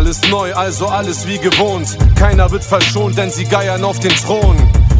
Alles neu, also alles wie gewohnt. Keiner wird verschont, denn sie geiern auf den Thron.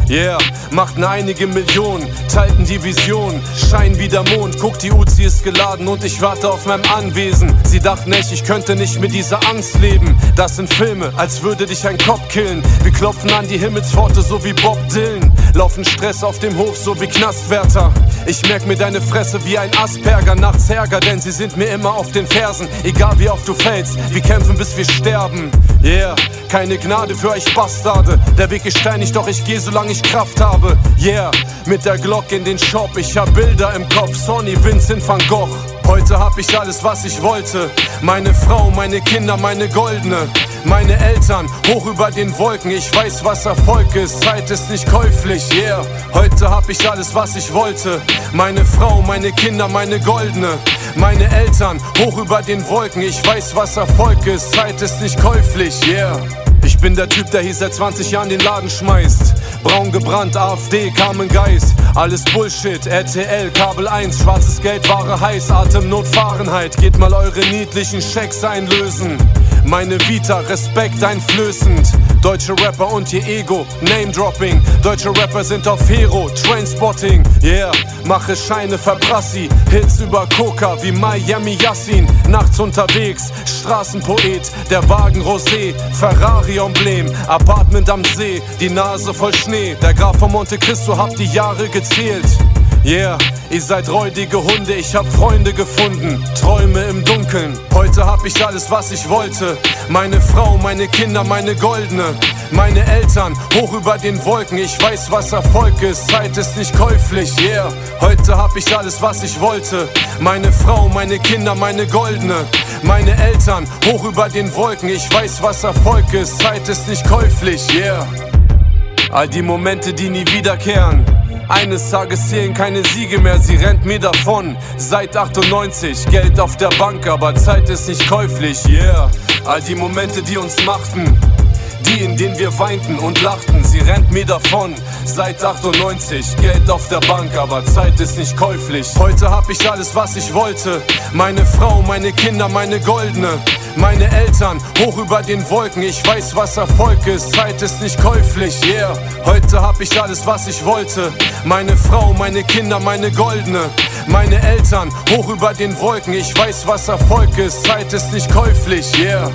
Yeah, machten einige Millionen, teilten die Vision, scheinen wie der Mond. Guck, die Uzi ist geladen und ich warte auf meinem Anwesen. Sie dachten echt, ich könnte nicht mit dieser Angst leben. Das sind Filme, als würde dich ein Kopf killen. Wir klopfen an die Himmelspforte, so wie Bob Dylan. Laufen Stress auf dem Hof, so wie Knastwärter. Ich merk mir deine Fresse wie ein Asperger, nachts Ärger, denn sie sind mir immer auf den Fersen. Egal wie oft du fällst, wir kämpfen bis wir sterben. Yeah, keine Gnade für euch Bastarde. Der Weg ist steinig, doch ich geh, solange ich Kraft habe. Yeah, mit der Glock in den Shop. Ich hab Bilder im Kopf, Sonny, Vincent van Gogh. Heute hab ich alles, was ich wollte. Meine Frau, meine Kinder, meine Goldene. Meine Eltern, hoch über den Wolken. Ich weiß, was Erfolg ist. Zeit ist nicht käuflich, yeah. Heute hab ich alles, was ich wollte. Meine Frau, meine Kinder, meine Goldene. Meine Eltern, hoch über den Wolken. Ich weiß, was Erfolg ist. Zeit ist nicht käuflich, yeah. Ich bin der Typ, der hier seit 20 Jahren den Laden schmeißt. Braun gebrannt, AfD, Carmen Geist. Alles Bullshit, RTL, Kabel 1, schwarzes Geld, Ware heiß, Atemnot, Fahrenheit. Geht mal eure niedlichen Schecks einlösen. Meine Vita, Respekt einflößend. Deutsche Rapper und ihr Ego, Name-Dropping. Deutsche Rapper sind auf Hero, Trainspotting. Yeah, mache Scheine, Verbrassi. Hits über Coca wie Miami Yassin. Nachts unterwegs, Straßenpoet. Der Wagen Rosé, Ferrari-Emblem. Apartment am See, die Nase voll Schnee. Der Graf von Monte Cristo hat die Jahre gezählt. Yeah, ihr seid räudige Hunde, ich hab Freunde gefunden, Träume im Dunkeln. Heute hab ich alles, was ich wollte. Meine Frau, meine Kinder, meine Goldene. Meine Eltern, hoch über den Wolken, ich weiß, was Erfolg ist. Zeit ist nicht käuflich, yeah. Heute hab ich alles, was ich wollte. Meine Frau, meine Kinder, meine Goldene. Meine Eltern, hoch über den Wolken, ich weiß, was Erfolg ist. Zeit ist nicht käuflich, yeah. All die Momente, die nie wiederkehren. Eines Tages zählen keine Siege mehr, sie rennt mir davon. Seit 98, Geld auf der Bank, aber Zeit ist nicht käuflich, yeah. All die Momente, die uns machten, die, in denen wir weinten und lachten, sie rennt mir davon. Seit 98, Geld auf der Bank, aber Zeit ist nicht käuflich. Heute hab ich alles, was ich wollte. Meine Frau, meine Kinder, meine Goldene. Meine Eltern, hoch über den Wolken, ich weiß, was Erfolg ist. Zeit ist nicht käuflich, yeah. Heute hab ich alles, was ich wollte. Meine Frau, meine Kinder, meine Goldene. Meine Eltern, hoch über den Wolken, ich weiß, was Erfolg ist. Zeit ist nicht käuflich, yeah.